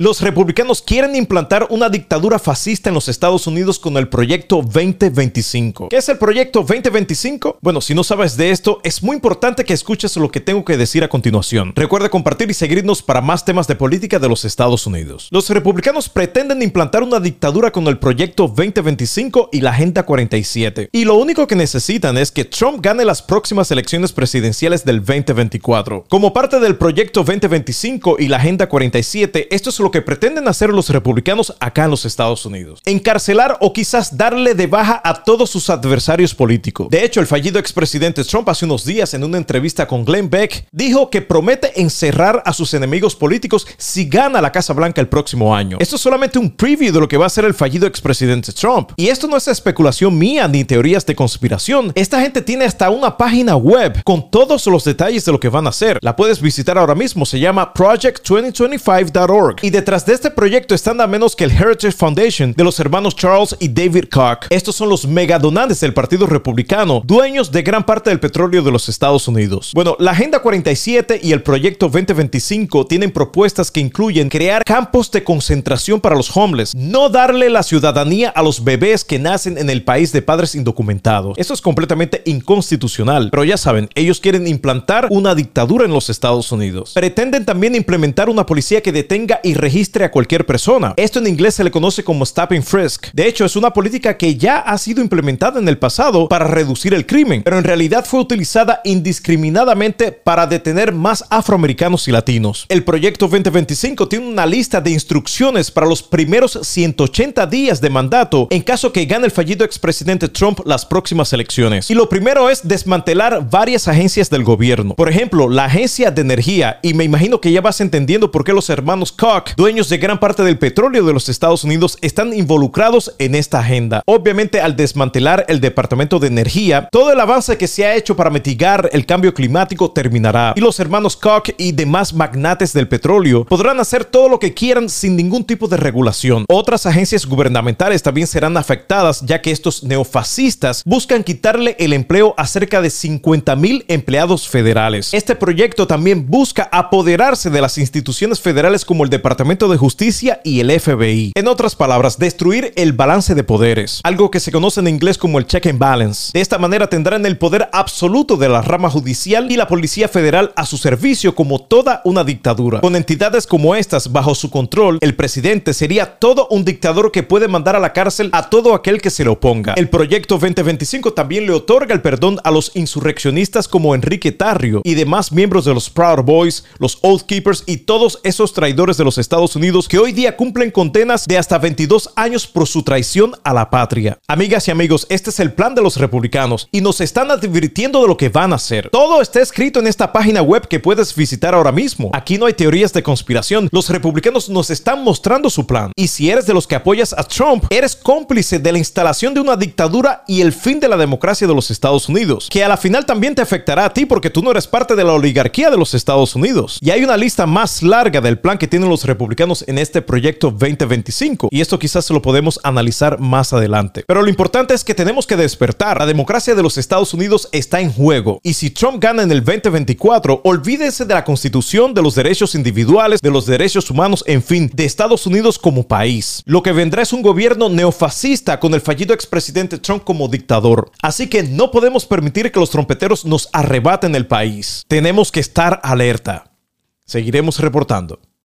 Los republicanos quieren implantar una dictadura fascista en los Estados Unidos con el proyecto 2025. ¿Qué es el proyecto 2025? Bueno, si no sabes de esto, es muy importante que escuches lo que tengo que decir a continuación. Recuerda compartir y seguirnos para más temas de política de los Estados Unidos. Los republicanos pretenden implantar una dictadura con el proyecto 2025 y la Agenda 47. Y lo único que necesitan es que Trump gane las próximas elecciones presidenciales del 2024. Como parte del proyecto 2025 y la Agenda 47, esto es lo que pretenden hacer los republicanos acá en los Estados Unidos. Encarcelar o quizás darle de baja a todos sus adversarios políticos. De hecho, el fallido expresidente Trump hace unos días en una entrevista con Glenn Beck dijo que promete encerrar a sus enemigos políticos si gana la Casa Blanca el próximo año. Esto es solamente un preview de lo que va a ser el fallido expresidente Trump. Y esto no es especulación mía ni teorías de conspiración. Esta gente tiene hasta una página web con todos los detalles de lo que van a hacer. La puedes visitar ahora mismo. Se llama project2025.org. Y detrás de este proyecto están nada menos que el Heritage Foundation de los hermanos Charles y David Koch. Estos son los megadonantes del Partido Republicano, dueños de gran parte del petróleo de los Estados Unidos. Bueno, la Agenda 47 y el Proyecto 2025 tienen propuestas que incluyen crear campos de concentración para los homeless, no darle la ciudadanía a los bebés que nacen en el país de padres indocumentados. Esto es completamente inconstitucional, pero ya saben, ellos quieren implantar una dictadura en los Estados Unidos. Pretenden también implementar una policía que detenga y registre a cualquier persona. Esto en inglés se le conoce como stop and frisk. De hecho, es una política que ya ha sido implementada en el pasado para reducir el crimen, pero en realidad fue utilizada indiscriminadamente para detener más afroamericanos y latinos. El proyecto 2025 tiene una lista de instrucciones para los primeros 180 días de mandato en caso que gane el fallido expresidente Trump las próximas elecciones. Y lo primero es desmantelar varias agencias del gobierno. Por ejemplo, la agencia de energía, y me imagino que ya vas entendiendo por qué los hermanos Koch, dueños de gran parte del petróleo de los Estados Unidos están involucrados en esta agenda. Obviamente, al desmantelar el Departamento de Energía, todo el avance que se ha hecho para mitigar el cambio climático terminará y los hermanos Koch y demás magnates del petróleo podrán hacer todo lo que quieran sin ningún tipo de regulación. Otras agencias gubernamentales también serán afectadas ya que estos neofascistas buscan quitarle el empleo a cerca de 50 mil empleados federales. Este proyecto también busca apoderarse de las instituciones federales como el Departamento de Justicia y el FBI. En otras palabras, destruir el balance de poderes, algo que se conoce en inglés como el check and balance. De esta manera tendrán el poder absoluto de la rama judicial y la Policía Federal a su servicio como toda una dictadura. Con entidades como estas bajo su control, el presidente sería todo un dictador que puede mandar a la cárcel a todo aquel que se le oponga. El proyecto 2025 también le otorga el perdón a los insurreccionistas como Enrique Tarrio y demás miembros de los Proud Boys, los Oath Keepers y todos esos traidores de los Estados Unidos que hoy día cumplen condenas de hasta 22 años por su traición a la patria. Amigas y amigos, este es el plan de los republicanos y nos están advirtiendo de lo que van a hacer. Todo está escrito en esta página web que puedes visitar ahora mismo. Aquí no hay teorías de conspiración. Los republicanos nos están mostrando su plan. Y si eres de los que apoyas a Trump, eres cómplice de la instalación de una dictadura y el fin de la democracia de los Estados Unidos, que a la final también te afectará a ti porque tú no eres parte de la oligarquía de los Estados Unidos. Y hay una lista más larga del plan que tienen los republicanos en este proyecto 2025 y esto quizás lo podemos analizar más adelante. Pero lo importante es que tenemos que despertar. La democracia de los Estados Unidos está en juego y si Trump gana en el 2024, olvídese de la constitución, de los derechos individuales, de los derechos humanos, en fin, de Estados Unidos como país. Lo que vendrá es un gobierno neofascista con el fallido expresidente Trump como dictador. Así que no podemos permitir que los trompeteros nos arrebaten el país. Tenemos que estar alerta. Seguiremos reportando.